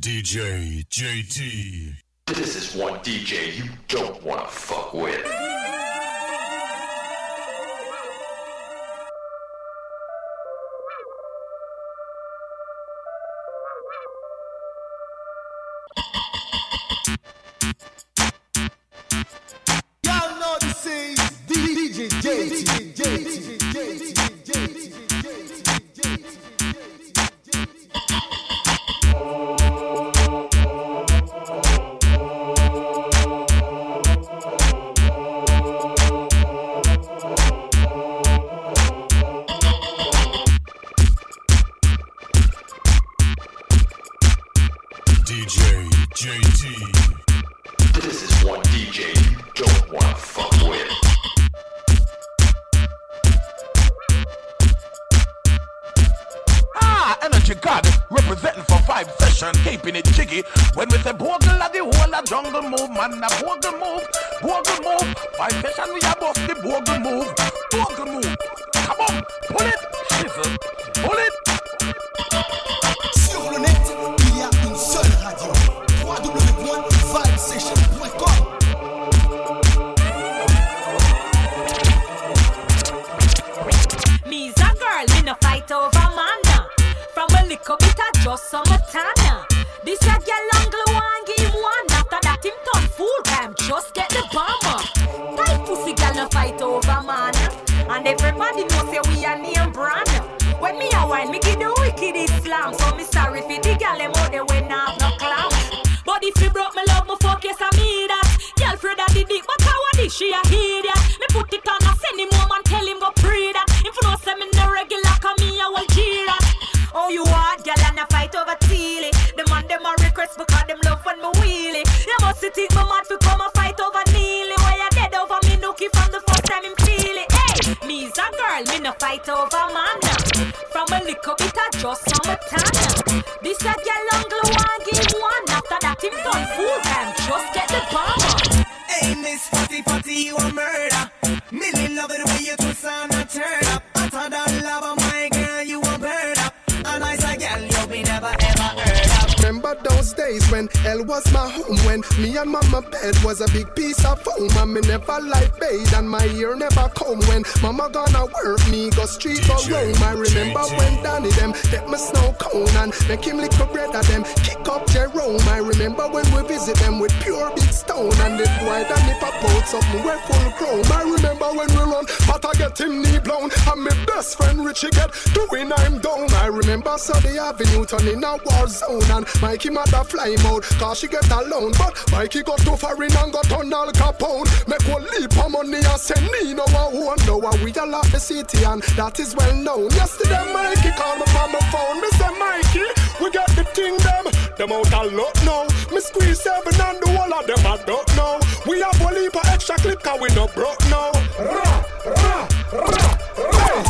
DJ JT. This is one DJ you don't wanna fuck with. Mama bed was a big piece of foam. And me never life bathe and my ear never comb. When mama gonna work me go street DJ, roam I remember when Danny them get me snow cone And make him lick a bread of them. Kick up Jerome. I remember when we visit them with pure big stone. And the boy Danny pop out something we full chrome. I remember when we run but I get him best friend Richie get doing I'm down I remember Sunday Avenue turning a war zone And Mikey mother fly mode cause she get alone. But Mikey got too foreign and got on Al Capone. Make one leap of money and send Nino a one Now we all out the city and that is well known. Yesterday Mikey called me from my phone. Me say Mikey, we got the thing them. Them out a lot now. Me squeeze seven and the whole of them I don't know. We have one leap of extra clip cause we no broke now. Ra, ra, ra, ra, hey,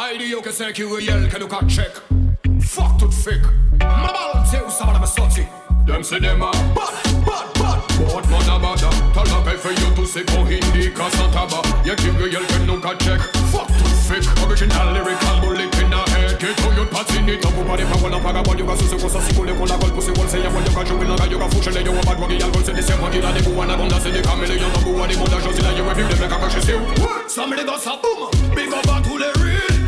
Que c'est qui réel que nous qu'à check Fuck tout fake Ma balle, c'est où ça va la me sortir Dem c'est dem a bad, bad, bad. Bad man a bada T'as la paix fait yo tout c'est pour hindi Casa taba Y'a qui réel que nous qu'à check Fuck tout fake Original lyrical bullet in a head. Get to your patini Tapu pa de pa wala paga Wal yoga suse kosa sikule Kola gol pussy wal Say ya wal yoga Jowi laga yoga fushele Yo bad wagi Yal gol se de se wagi La de buwa na gonda Se de kamele Yo no buwa de moda Josi la yo e vive de meka kache se ou Somebody go sa boom Big up à tous les real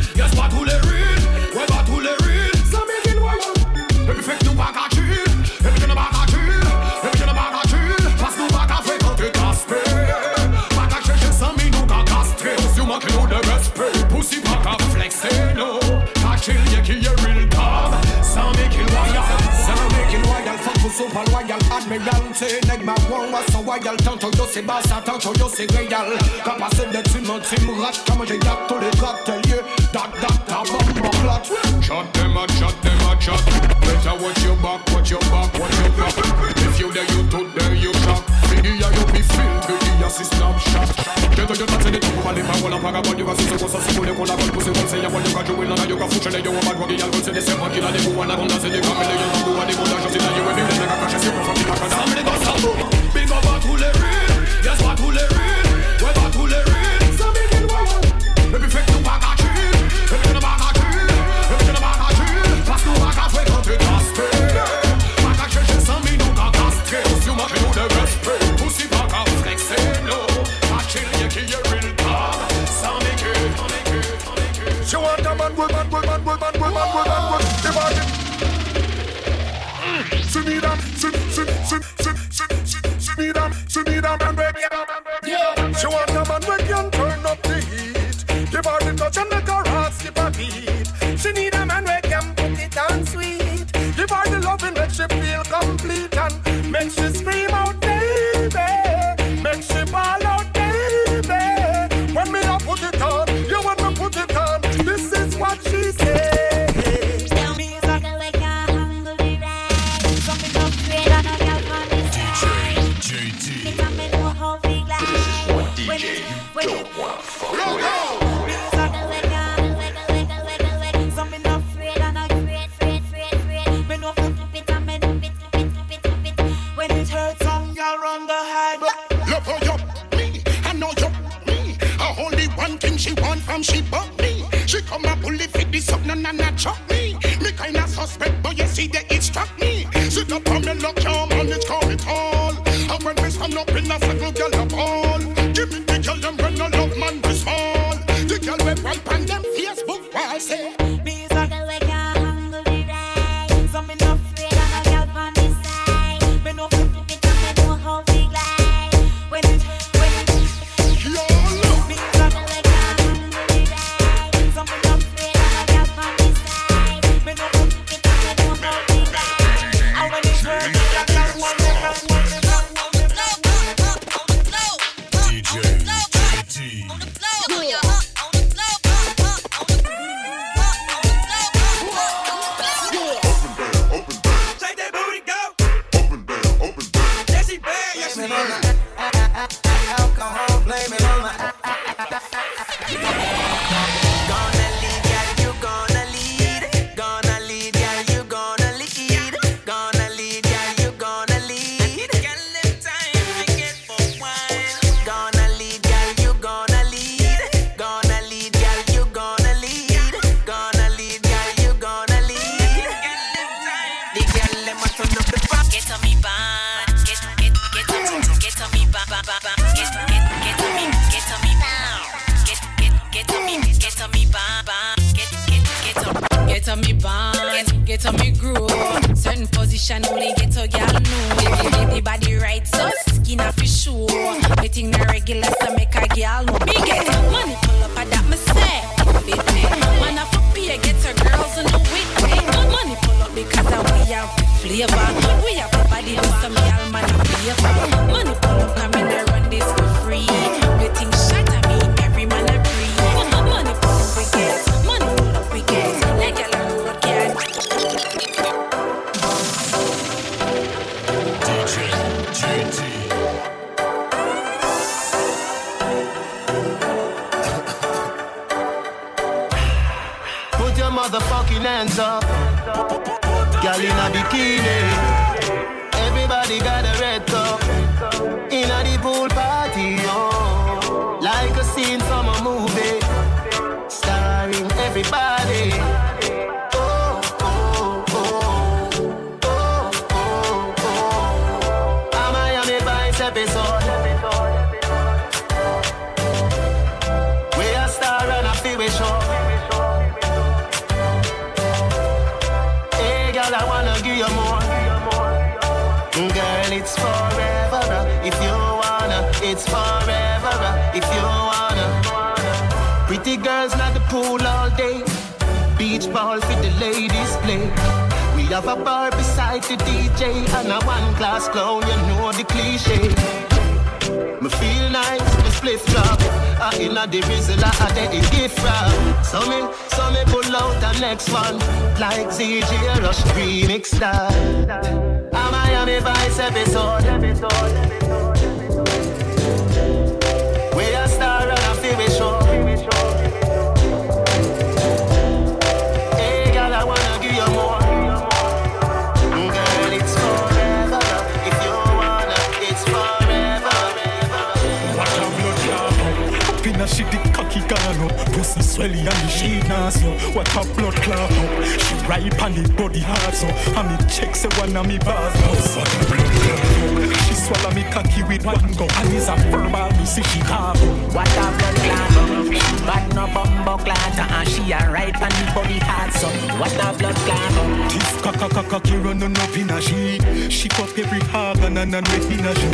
l'admirauté Nèg ma wang wa so royal Tantôt yo c'est basse, tantôt yo c'est réal Capacé de tu me tu me rates Comme to gâte tous les gratteliers Dac dac ta bombe en plate. Shot them a shot them a shot. Better watch your back, watch your back, watch your back. If you there you too there you shot Figgy ya you be filled, figgy ya si snap shot Yo yo yo not send it up over my wall and pack about you a sister cause a school you call a pussy one say you want you got you will you got future you want bad buggy y'all will say the same one I don't say they come and they don't do they go in that you will be like a from the back go some boom Big up Send me them, send, send, send, send, send, send me them, send me them. you more. Girl, it's forever if you wanna. It's forever if you wanna. Pretty girls at the pool all day. Beach ball for the ladies play. We have a bar beside the DJ and a one class clown. You know the cliche. Me feel nice split flop. I inna the rizzle, I get it gift wrap. So me, so me pull out the next one, like ZJ Rush remix style. A Miami Vice episode. episode, episode. Swelly and the sheet now what a blood clot up. She ripe and the body hard so and me check say one of me bars now. What a blood clot. She swallow me cocky with one go and is a verbal me see she carve up. What a blood clot She bad no bumbo clot And she a ripe and the body hard so What a blood clot Tiff kaka kaka ki running up in a she She fuck every organ and and wet in a she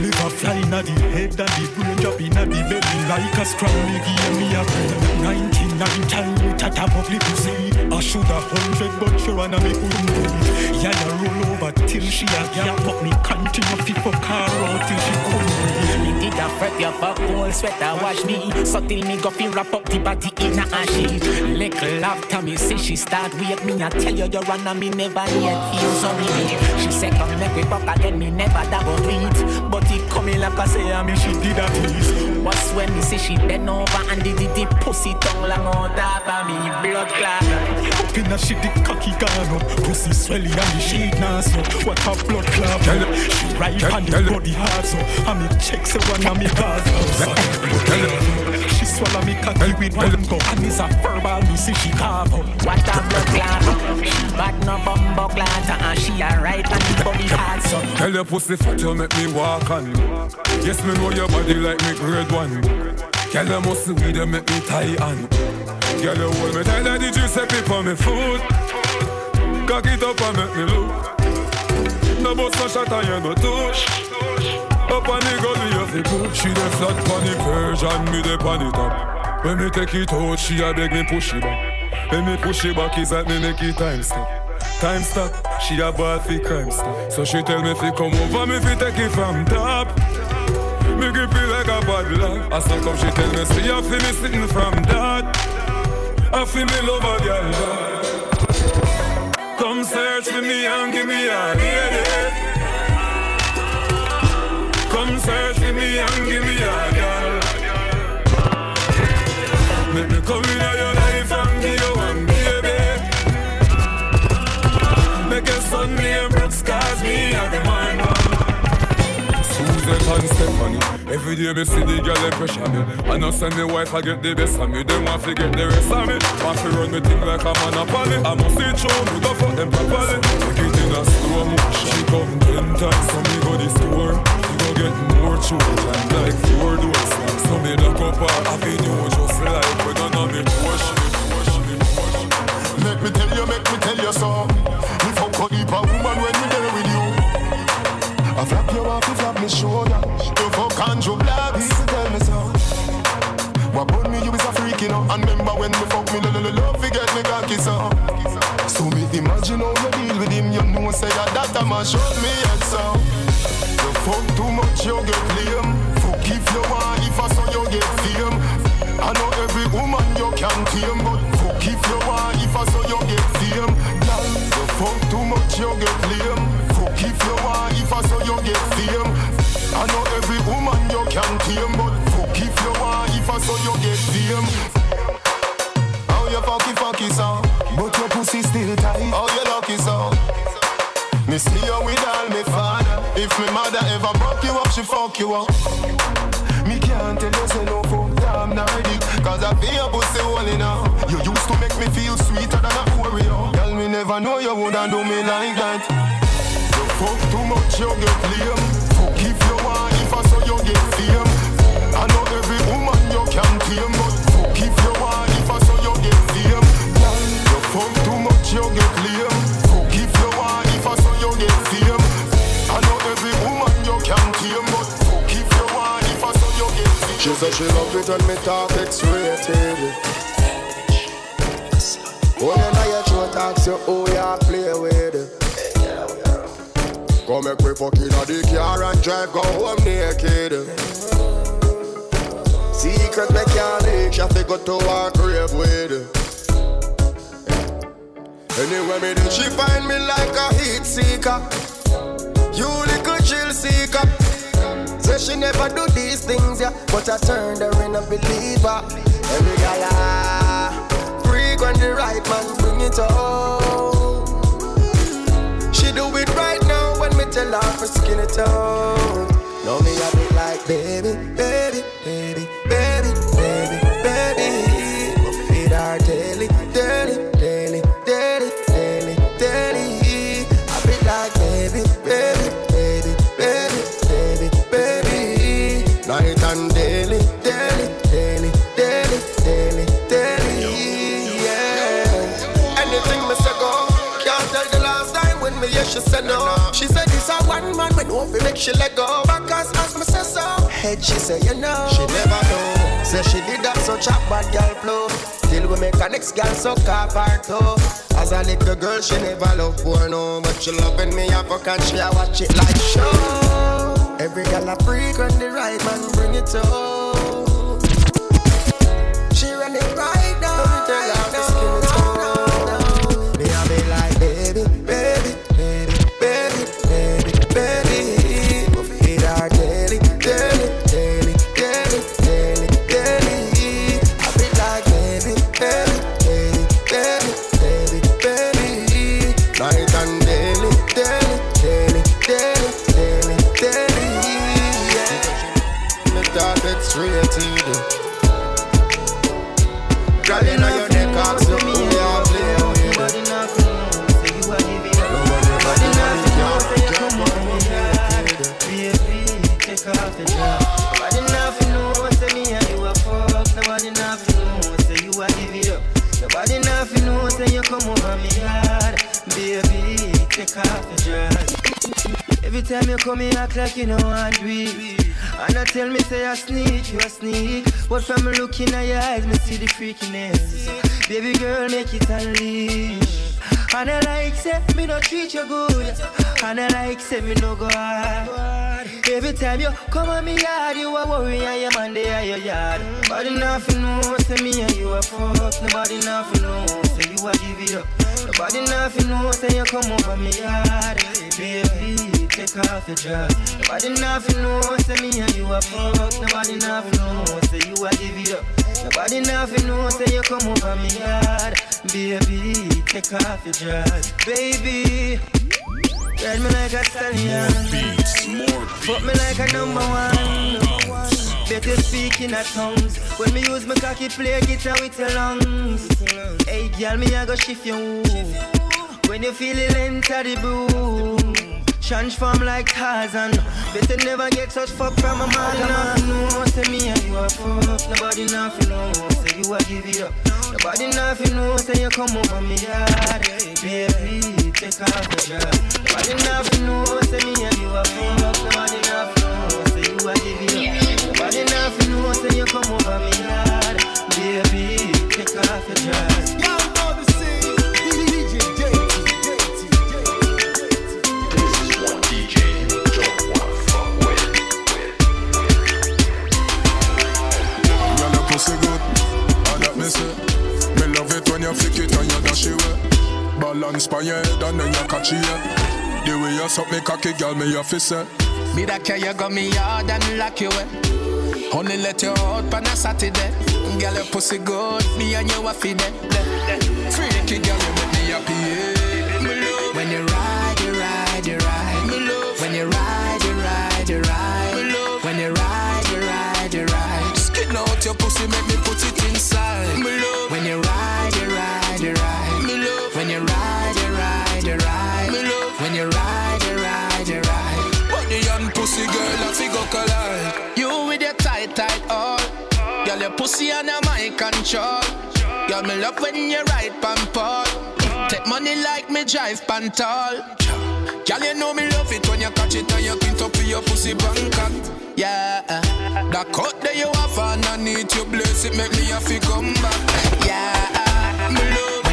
Liver fly inna the head and the brain drop inna the belly Like a strong nigga and me a brain 99 time with a top of pussy I should a hundred but she wanna do it Yeah, roll over till she a gap But me continue fi fuck her out till she breathe Me did a fret your fuck whole sweater wash me So till me go fi wrap up the body in a ashy Little after me say she start wake me I tell you you run and me never yet feel sorry She say come make we fuck again me never double tweet But coming like I say I me she did a tease What's when me say she bend over and did the, the pussy tongue long on top of me blood clot? Up in a shit the cocky gone up. Pussy swelly and the sheet now so What a blood clot. She ripe and the body hard so. And me check say one of me bars now She swallow me cocky with one go And is a verbal me see she carve up What a blood clot She bad no bumbo clot And uh-uh, she a ripe and the body hard so Tell your pussy fat, you make me walk on. Yes, me know your body like me grade one. Girl, you must weed, you make me tie on. Girl, you hold me tight like the Giuseppe for me food. Cock it up and make me look. No bust no shot and you no touch. Up on the gully, you fi push. She the flat pon the Persian, me the pon the top. When me take it out, she a beg me push it back. When me push it back, is that me make it time stop. Time stop, she a bad fi crime stop. So she tell me fi come over, me fi take it from top. Me grip it like a bad luck. I so come she tell me see I fi me sitting from that. I fi me love a girl. Come search for me and give me a. Come search for me and give me a girl. Make me come in your life and give you one baby. Make your son name Brooks cause me a the man. Susan and Stephanie Every day me see the girl them pressure me. I know send me wife I get the best of me. Them want to get the rest of me. Want to run me thing like a monopoly I must see through me go fuck them properly Take it? In a slow motion She come ten times so me go the store We get more children like four doors So me lock up our avenue just like we gonna make worship Make me tell you, make me tell you so. Me fuck a heap of woman when me there with you. I flap you off, you flap me shoulder. You fuck Andrew Black, people tell me so. What about me, you is a freak, you know. And remember when me fuck me, lo lo lo love, forget me cocky so. So me imagine how you deal with him, you know say that that a man shot me head so. You fuck too much, you get lame. Fuck if you want, if I saw you get fame. I know every woman you can tame, but fuck if you want, if I saw you get fame. Girl, you fuck too much, you get lame. Fuck if she fuck you up. Me can't tell you say no fuck damn Nordic Cause I feel your pussy holy now You used to make me feel sweeter than a Oreo. Girl, me never know you woulda do me like that. You fuck too much, you get lame fame She love it when me talk X-rated. Oh, you know your throat ask you who you play with. Come make we fuck inna the car and drive go home naked. Secret me can't leak, she go to her grave with. Anyway, me do she find me like a heat seeker. You little chill seeker Say she never do these things, yeah. But I turned her in a believer Every guy, ah Freak when the right man bring it home make she let go. Because as me say so, head she say you know. She never know. Say she did that so a bad girl flow. Till we make a next girl so her toe. As a little girl, she never love porno, but she loving me fuck and she a watch it like show. Every girl a freak when the right man bring it home. Like you know want do it. And I tell me say I sneak, you a sneak. But from looking at your eyes, me see the freakiness. Baby girl, make it unleash. And I like say me no treat you good. And I like say me no go hard. Every time you come on me yard, you a worry and your man they are your yard. Nobody nothing know say me and you a fuck. Nobody nothing know say you a give it up. Nobody nothing know say you come over me yard. Baby, take off your dress. Nobody nothing know say me and you a fuck. Nobody nothing know say you a give it up. Nobody nothing know say you come over me yard. Baby, take off your dress. Baby, ride me like a stallion. Fuck me like a number one. Better speak in a tongues. When me use my cocky play guitar with your lungs. Hey, girl, me I go shift your woo. When you feel it enter the boom. Transform like Tarzan. Better never get such fuck from a man. Nobody know say me and you a fuck. Nobody nothing know say you a give it up. Nobody nothing know say you come over me yard. Baby, take off the dress. Nobody nothing know say me and you a fuck. Nobody nothing know say you a give it up. Nobody nothing know say you come over me yard. Baby, take off the dress. You flick it and you dash it way. Balance by your head and then you catch it. The way you suck me cocky, girl, me your fist say. Me that care you got me hard and lock you away. Only let you out on a Saturday. Girl, your pussy good, me and you a feed it. Freaky girl, you make me happy. Yeah. Pussy under my control. Girl, me love when you ride pan Paul. Take money like me drive pan tall. Girl, you know me love it when you catch it and you clean up with your pussy Bangkok. Yeah, that cut that you have underneath your bless it make me have to come back. Yeah, me love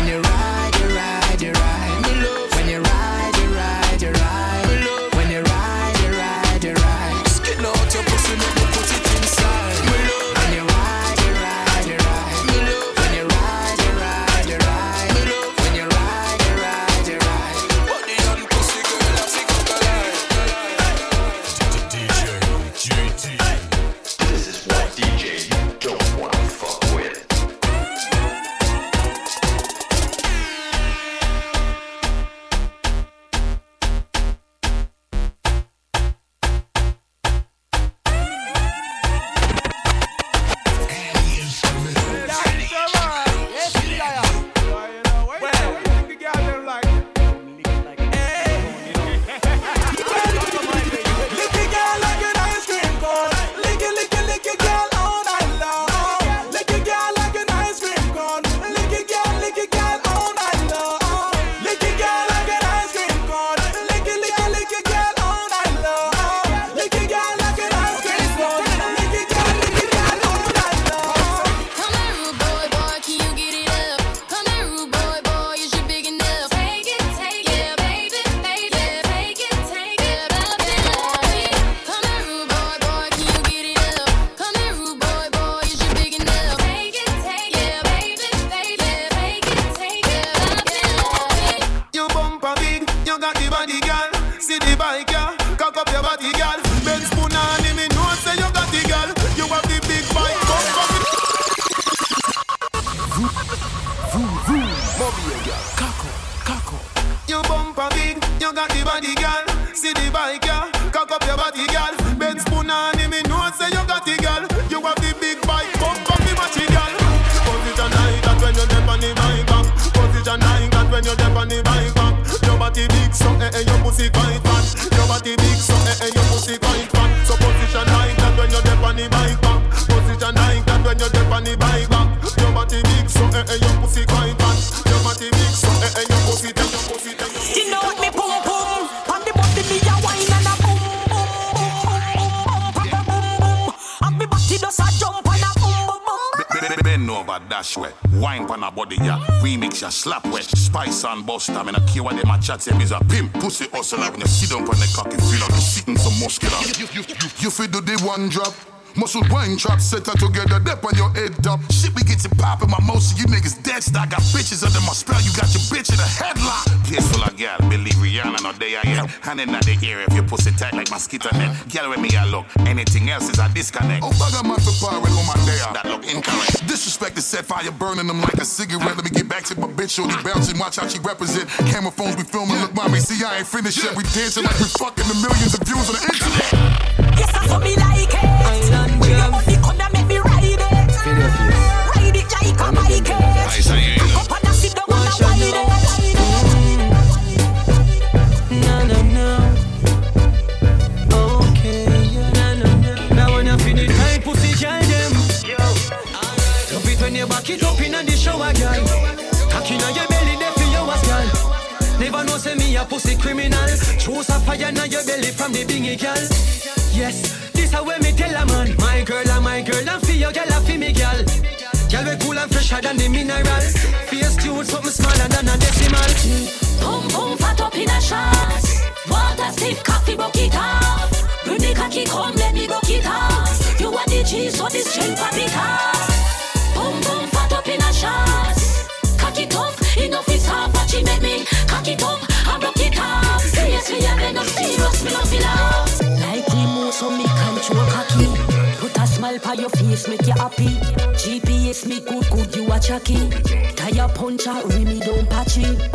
trap setter together, dip on your head up. Shit, we get you poppin', my motion, you niggas dead stock. Got bitches under my spell, you got your bitch in a headlock. what I got believe Rihanna, no day I am. Hand in the air if you pussy tight like mosquito net. Girl, with me, I look. Anything else is a disconnect. Oh, bugger, my fire on my day That look incorrect. Disrespect the set fire, burning them like a cigarette. Let me get back to my bitch, only bouncing. Watch how she represent. Camera phones, we filming. Look, mommy, see, I ain't finished yet. We dancing like we fucking the millions of Chucky. Tire puncher, Remy don't patchy.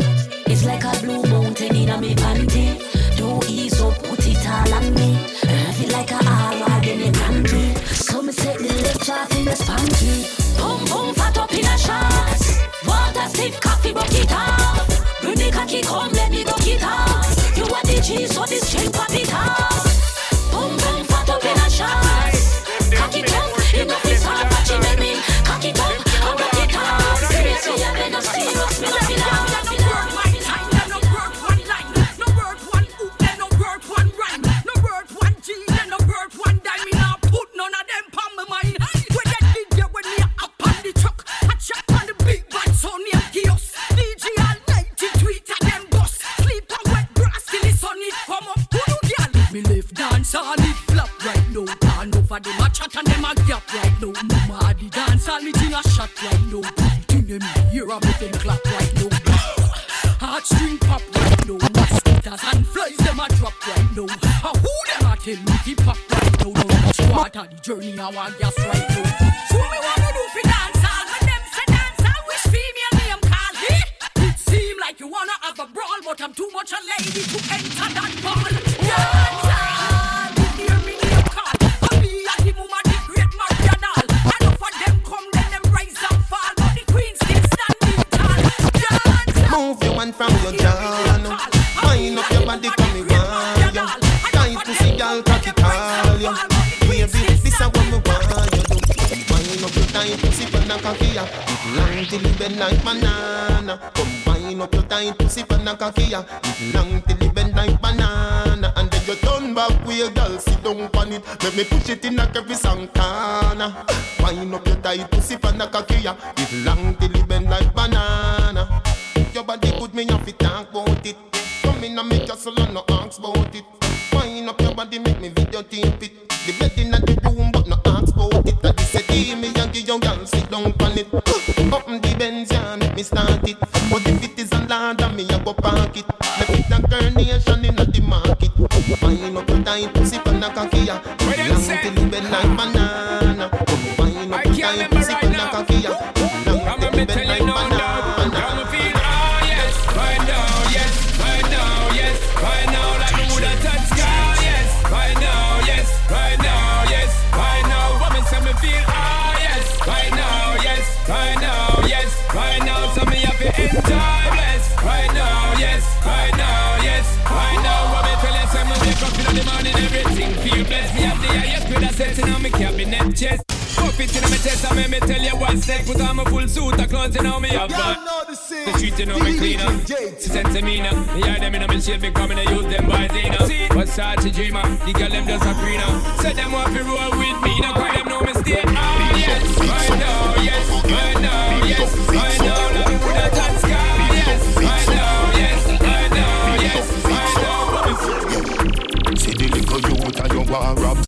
Dancehall it flop right now. Turn over them a chat and them a gap right now. Mama the dance all the a shot right now. Thing them hear a make them clap right now. Heartstring pop right now. Mosquitoes and flies them a drop right now. A who them a tell me keep pop right now. No much water the journey I want gas right now. Show me what to do for dancehall when them say dance Wish female me I'm call? It seem like you wanna have a brawl but I'm too much a lady to enter that ball. Dance! bend like banana. Combine up your tight pussy pan and a ya. It long till it bend like banana. And then you turn back with your girl, sit down on it. Let me push it in a every Santana. Combine up your tight pussy pan and a ya. It long till me start it. But if it isn't land, me I go park it. Me fit a carnation in the market. Wine up tight, In my chest, and make me tell you what's next. Put on my full suit, of clothes, you know me have fun. The street, you know me cleaner. Sense of me now. Me hear them in my shit, me coming to use them boys, know. See, Versace dreamer, the girl them just a greener. Say them want to roll with me, now cry them know me stay. Ah, yes, right now, yes, right now, yes, right now. Love me with a top sky, yes, right now, yes, right now, yes, right now. See the little youth and you want rap.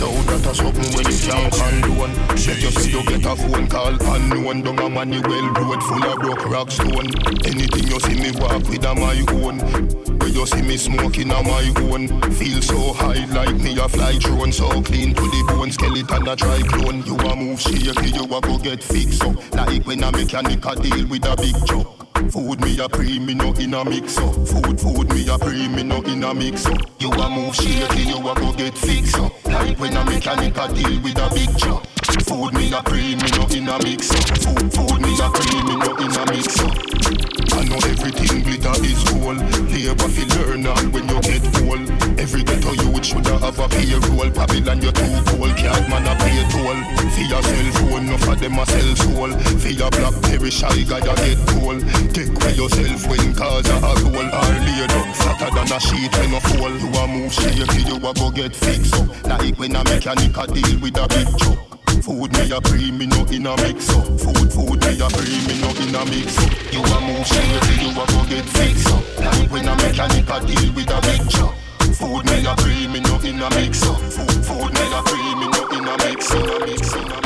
Now that a something when you can't condone. Let you say you get a phone call unknown. Down a money well road full of broke rock stone. Anything you see me walk with a my own. Where you see me smoking a my own. Feel so high like me a fly drone. So clean to the bone, skeleton a try clone. You a move shaky, you a go get fixed up. Like when a mechanic a deal with a big truck. Food me a pre, me no in a mix up. Food, food me a pre, me no in a mix up. You a move shaky, you a go get fixed up. Like when a mechanic a deal with a big truck. Food me a cream, me no in a mix. Food, food me a cream, me no in a mix. I know everything glitter is gold. Labor fi learn all when you get old. Every ghetto youth shoulda have a payroll. Babylon you too cold, can't man a pay toll. For your cell phone, no for them a sell soul. For your blackberry shy guy a get cold. Take away yourself when cause a roll. Or laid up fatter than a sheet when a fall. You a move shaky, you a go get fixed up. Like when a mechanic a deal with a big truck. Food me a pre, me no in a mix up. Food, food me a pre, me no in a mix up. You a move shaky, you a go get fixed up. Like when a mechanic a deal with a big truck. Food me a pre, me no in a mix up. Food, food me a pre, me no in a mix up.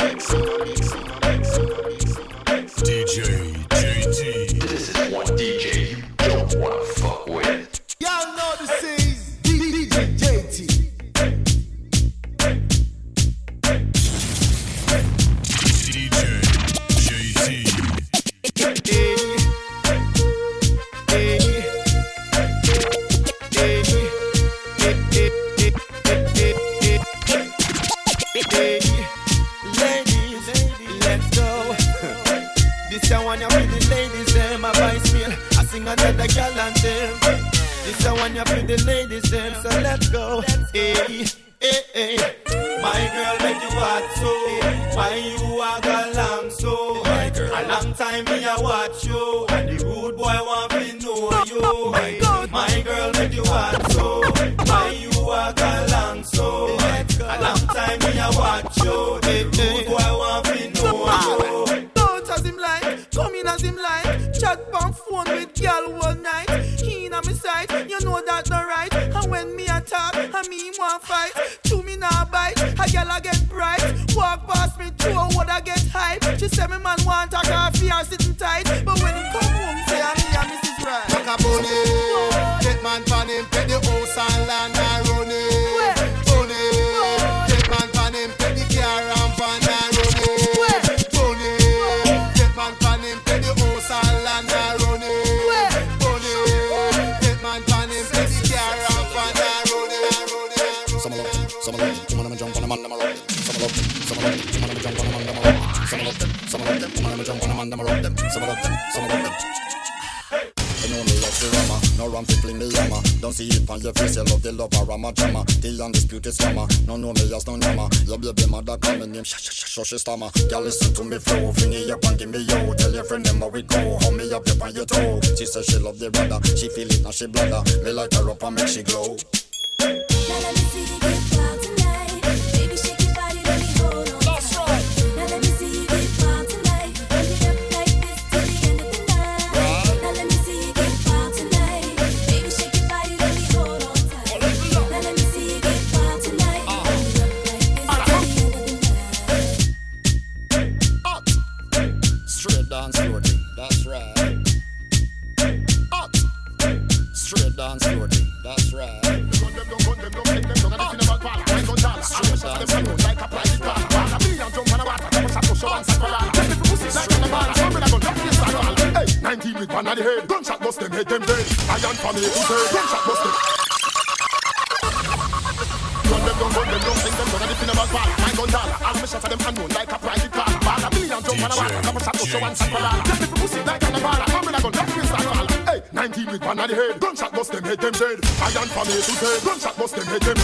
You know me love the rama, no ram fi fling me yama. Don't see it on your face, you love the love a rama drama. The undisputed scammer, no know me as no yama. Your baby mother call me name, sh sh sh sh stammer. Girl listen to me flow, fling it up and give me yo. Tell your friend them how we go, hold me up up on your toe. She say she love the brother, she feel it now she bladder. Me light her up and make she glow. from A to Z Gunshot bust them head, them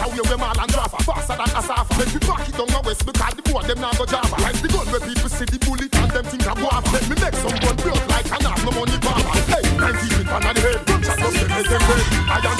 away we all and drop faster than a safa. Make me back it down the west because the boy them now go java. Like the gun where people see the bullet and them think I'm guava. Let me make some gun blood like an have no money barber. Hey, and keep it under the head. Gunshot just make them dead. I am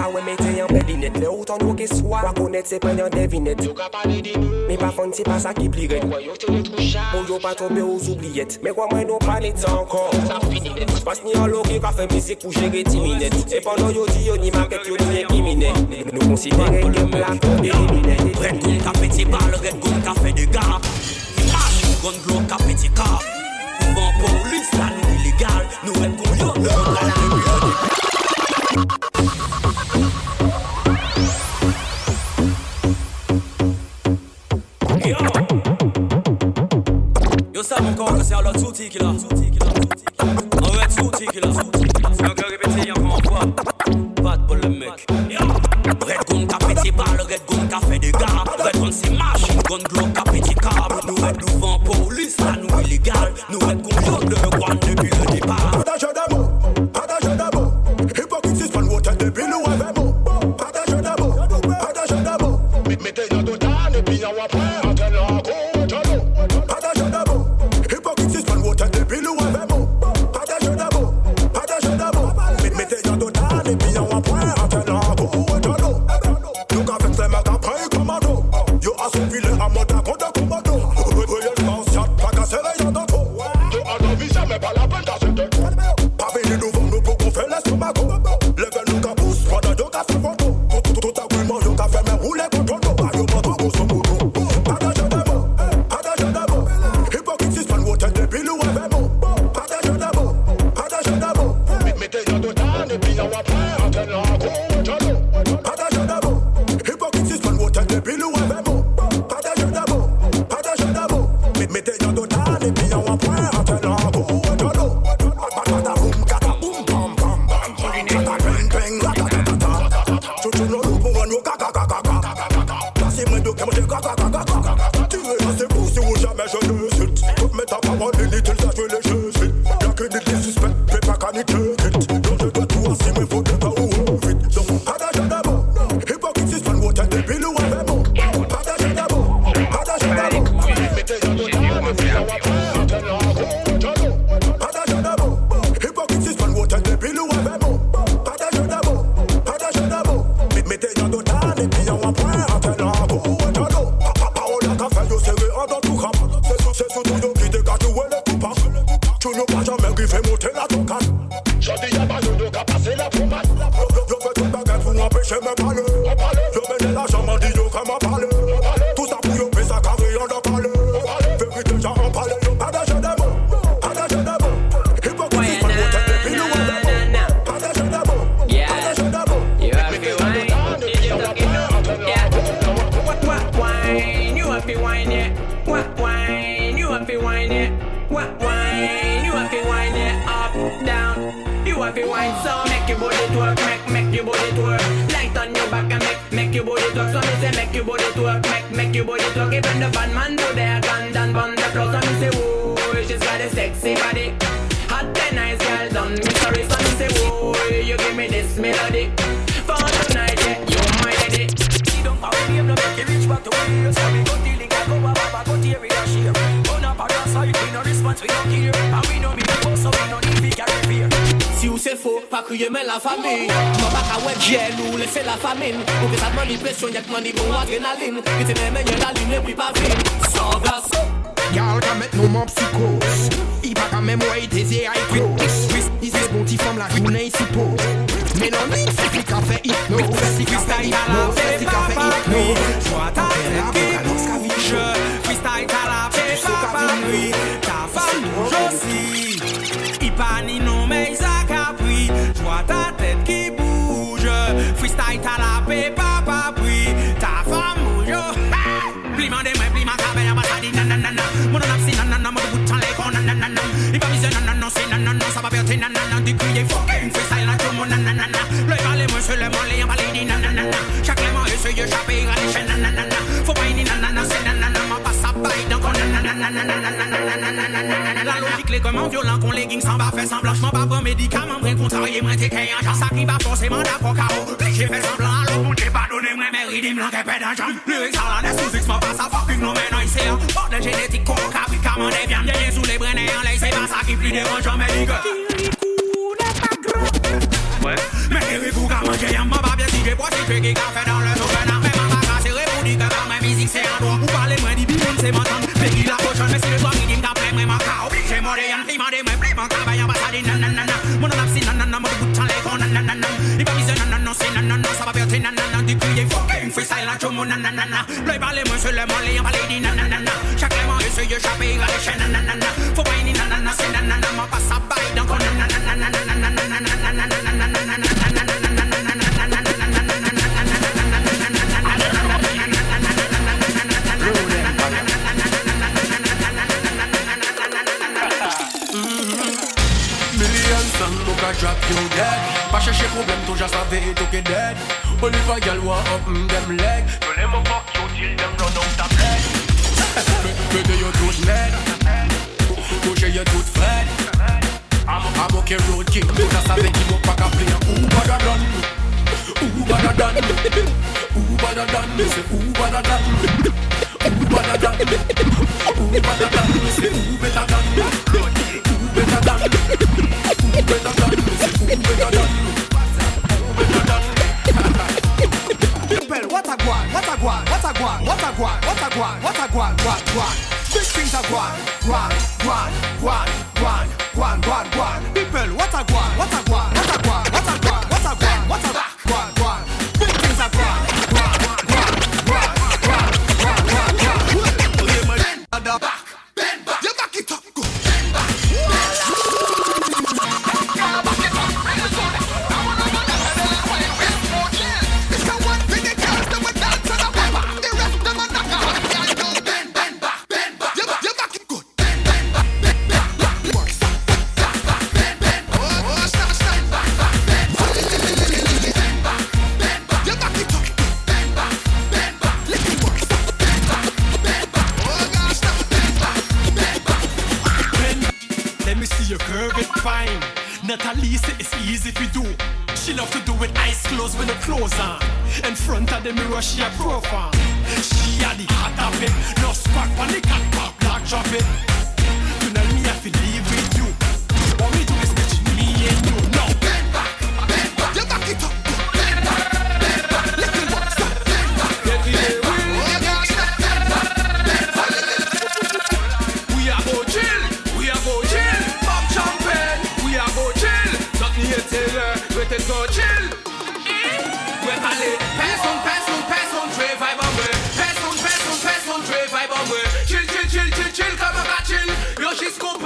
Ka we me te yon belinet Le ou ton yo ke swa Wakonet se pen yon devinet. Yo ka pale di nou. Me pa fon se pa sa ki pli ret Mwen yo te le trouja Mwen bon, yo pa tombe ou zoubliet Me kwa mwen nou pale ti ankon Sa fini net. Pas ni an lo ki ka fe mizik pou jere ti minet. E pan nou yo di yo ni maket yo di yon kimine Nou konsidere kem la kon elimine Red goun ka peti bal Red goun ka fe de gap Imagine gon glon ka peti kap Mwen bon, pou bon, lis la nou ilegal Nou red kon yo le c'est give me this melody. For tonight, yeah, you're my lady. See don't power name no make you reach back to where So we go dealing and go a baba go tear it and share Burn up a side, we no response, we no care. And we no be the so we no need to carry fear. Si ou se fo, pa kriye men la fami. Mwen baka we jel ou lese la famine Ou ke sa dman li presyon, yak man li bon adrenaline Ki te men men yon la line, pi pa vin. Sans glas Y'all can make no more psychos I pa ka même way des I close Is this bon ti femme la journée ici pose Mais non ni c'est qui qu'a fait hypnose. C'est qui qu'a fait hypnose. C'est qui qu'a fait hypnose. Joie ta belle apocalypse qu'a vie. Je freestyle ta la paix, papa, oui Ta femme bouge aussi Il pas ni non ye fucking freestyle tout le monde nanana les mains sur le les emballés ni nanana Chaque les mains à l'échelle Faut pas ni nanana, c'est nanana Ma passe à bail donc on nanana La logique les comment violent qu'on les gangs s'en va faire semblant J'm'en pas prendre médicament, m'en contrarier, m'en t'écayer J'en pas forcément d'accord KO J'ai fait semblant alors mon t'es pas donné M'en mérite, m'en pas dans jambe Lyrics à la nest sous X, m'en passe à fucking non mais non ici Bordel génétique, qu'on capri, des viandes J'ai sous les brennes et en l'aise, c'est pas ça qui plus dérange, j'en mets Ouais. Mais vous qu'à manger, y'a pas bien si j'ai bois, c'est fait qui café dans le souvenir. Mais ma maman, c'est répondu que dans ma musique, c'est un droit. Vous parlez moins du bimon, c'est m'entendre. Fait qu'il la pochonne, mais si le soir, il dit qu'à plein, moi, m'en Obligé, moi, de y'en demander, mais plein, mon travail, en passade, nanana. Mon nom, c'est nanana, mon goût, t'en l'ai, nanana. Il pas besoin, nanana, c'est nanana, ça va bien, t'es nanana. Du coup, il faut qu'il freestyle, la chomo, nanana. L'œil parle, moi, c'est le mollet, on parle, dit nanana. Chaque élément, il se y échappe, il va les chaînes, nanana. them to just have it dead. If a girl want them leg, tell them fuck you till them run out of breath. Baby, you're too sled. Coucher, you're. I'm, I'm okay, road king. Just start to give up, pack a player. Ooh, bada done. Ooh, bada done. Ooh, bada done. Me say, ooh, bada done. Ooh, bada done. Ooh, bada done. Me say, ooh, better done. Ooh, better done. Ooh, better done. Me ooh, better. Guan, what a guan, what a guan, what a guan, guan, guan. Big things are guan, guan, guan, guan, guan, guan, guan, guan. yo she a profound. She a the heart of it. No spark when the cat pop black drop it. You know me I feel live with you. Want me to is catching me and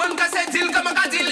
मन कसे झिलक मका झिल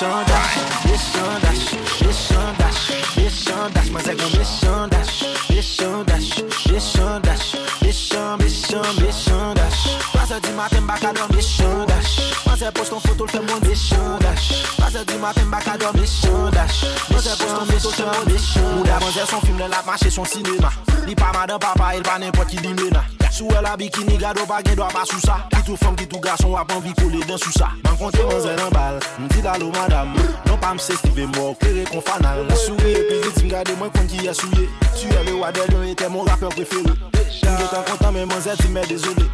chandash, this chandash, this chandash, this chandash, mas é com this chandash, this chandash, this chandash, this chandash, this chandash, this chandash. Passa de matem bacadão, this chandash, mas é posto um foto, fem bom, this chandash. Passa de matem bacadão, this chandash, mas é posto um foto, fem bom, this chandash. Ou da manzè son film, lè la mache son sinema, li pa madan papa, el pa nèmpot ki di mena. sou el a bikini gado pa gen do a pa sou sa. Ki tou fom ki tou gason wap anvi kole den sou sa. Man konte man zè nan bal, mdi dalo madam Non pa mse stive mò, kere kon fanal. Mwen souye epi vit gade mwen kon ki yasouye Suye le wadel yon ete mon rapper preferi Mwen getan kontan men man zè ti mè dezone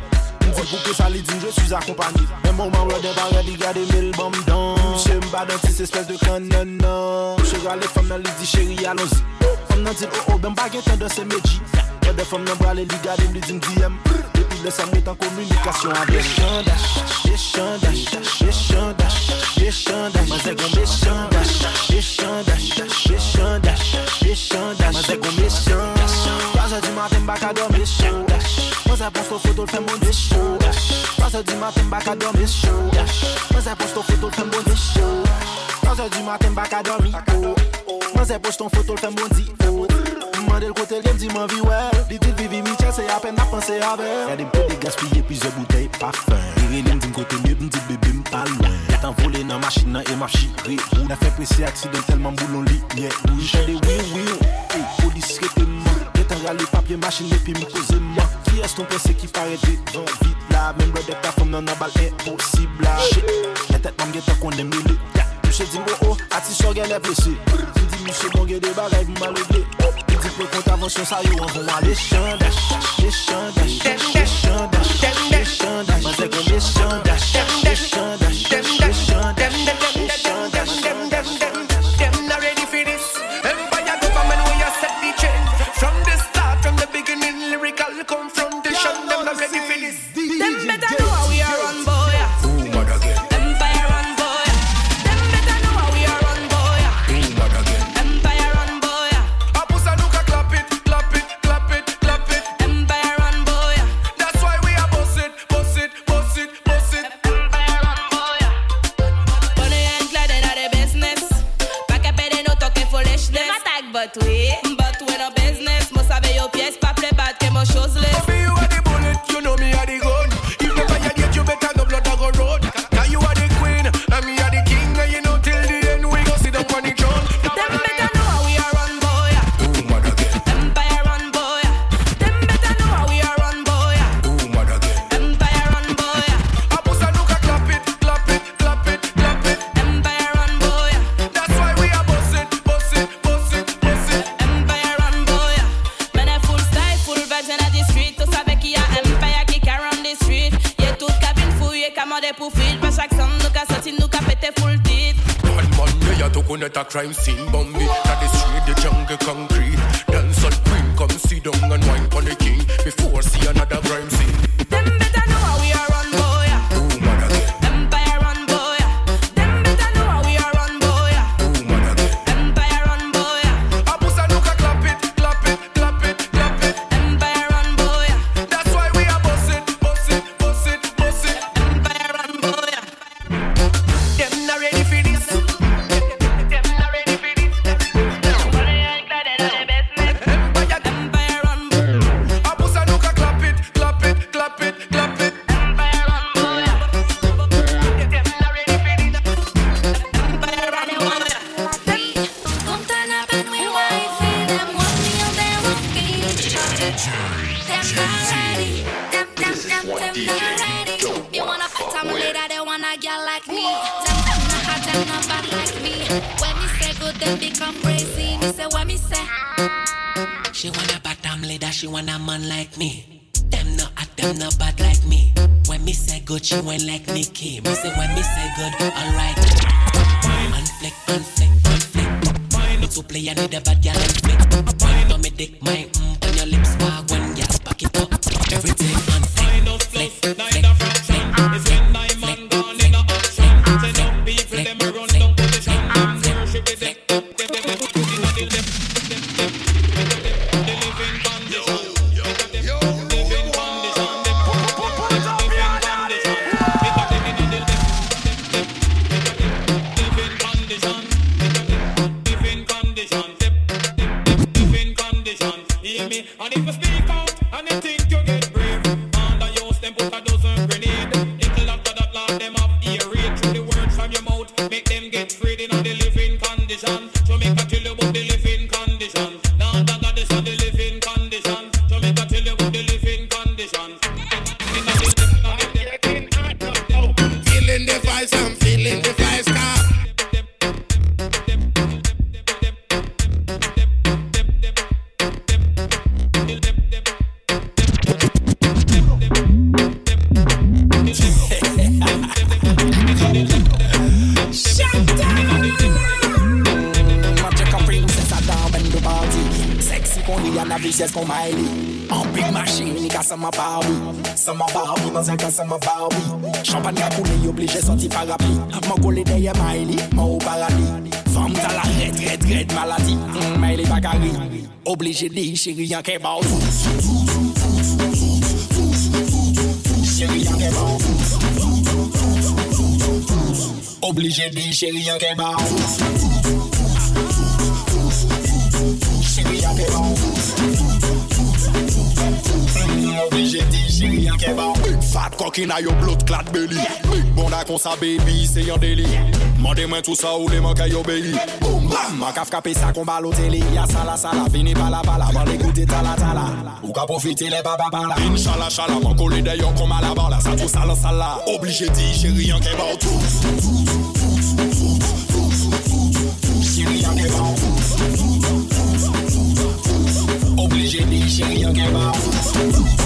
Mdi pou ke sa li din, je suis akompani Mwen mwen mwen den pa redi gade mel bon dan. Mwen mba dan tis espèse de kan nan nan. Mwen gale fom nan li di chéri alonzi Fom nan tit o oh, o oh, ben bagen ten dan se medji Mè de fòm nan brale li gade m. Li din diyem Depi lè sa mèt an komunikasyon avè Mèchandash, mèchandash, mèchandash, mèchandash Mè zè kon mèchandash, mèchandash, mèchandash, mèchandash Mè zè kon mèchandash Pazè di maten baka do mèchandash Mè zè pon sto foto l'fèm bon dechodash Pazè di maten baka do mèchandash Mè zè pon sto foto l'fèm bon dechodash Pazè di maten baka do mèchandash Mè zè pon sto foto l'fèm bon dechodash Mande l kote l gen di man viwel Li dit vivi mi chen se apen na panse avel Yade mpe de gaspye pize boutey pa fin Iri lim di m kote nye bim di bebe m pa lwen Yat an vole nan machina e ma chire Ou na fe presi aksiden telman boulon li nye Ou jade wiw wiw, ou polis rete mou Detan rale papye machin epi m pose mwa Ki es ton pense ki pare de don vit la Men bre dek ta fom nan nan bal imposib la Shit, etet mam gen ta kondem li li mouche di mou o, ati so gen le pleche Li di mouche bon gen de bagay pou mal oble Li di pe kont avansyon sa yo an von an le chandash Le chandash, le chandash, le chandash Mwen se kon le chandash, le chandash, le chandash, le chandash Jeli, chéri, y'a qu'est bon. Chéri, y'a qu'est bon. Obligé de chéri, y'a qu'est bon. Chéri, y'a qu'est bon. Obligé de chéri, y'a qu'est bon. Big fat coquina, yo blood clat belly. Big bonda kon sa baby, c'est un délit. Mandez-moi tout ça ou les manques à obéir. Ma ka fkape sa kon balote li Ya sala sala, fini pala pala Mwen le goute tala tala Ou ka profite le baba bala Inchala chala, mwen kole deyon kon mala bala Sa tou sala sala, oblige di jeri an ke ban Tous, tous, tous, tous, tous, tous Jeri an ke ban Tous, Oblige di ke ban Tous, tous, tous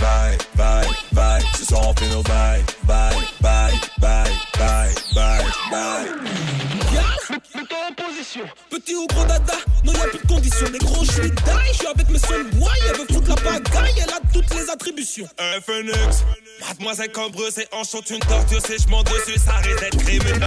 bye, bye, bye. Ce soir on fait nos bye, bye, bye, bye, bye, bye, bye. Gal, mets-toi en position. Petit ou gros dada, non y'a plus de conditions. Mais gros, je suis je suis avec mes seuls bois. Elle veut foutre la pagaille, elle a toutes les attributions. Un phoenix, mademoiselle Cambreux, c'est enchante une torture, c'est je m'en dessus, ça risque d'être criminel.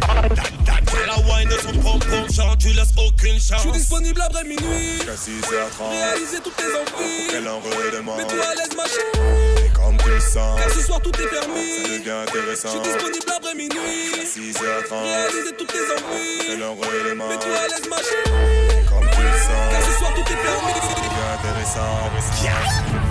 La wine de son pom-pom, genre tu laisses aucune Je chance. suis disponible après minuit. Jusqu'à 6h30. Réaliser toutes tes envies. Quel enrôle de moi. Mets-toi à l'aise, ma chérie comme puissant. Car ce soir tout est permis. Ça intéressant. Je suis disponible après minuit. 6h30. Réaliser toutes tes envies. C'est l'heureux élément. Mais toi, laisse ma chérie. Comme puissant. Car ce soir tout est permis. Ça devient intéressant. Yeah.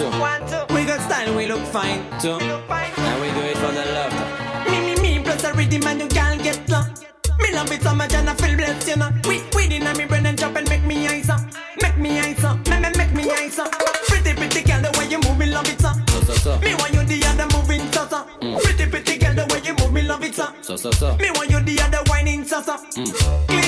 two. We got style, we look fine, two. And we do it for the love. Me, me, me, plus a rhythm and you can't get no. Me love it so much and I feel blessed, you know. We, we in me brain and chop and make me eyes up. Make me eyes up, make, make, make me eyes up. Pretty, pretty girl, the way you move, me love it, so. So, so, so. Me want you the other moving, so, so. Pretty, pretty girl, the way you move, me love it, so. So, so, so. Me want you the other whining, so, so. Mm.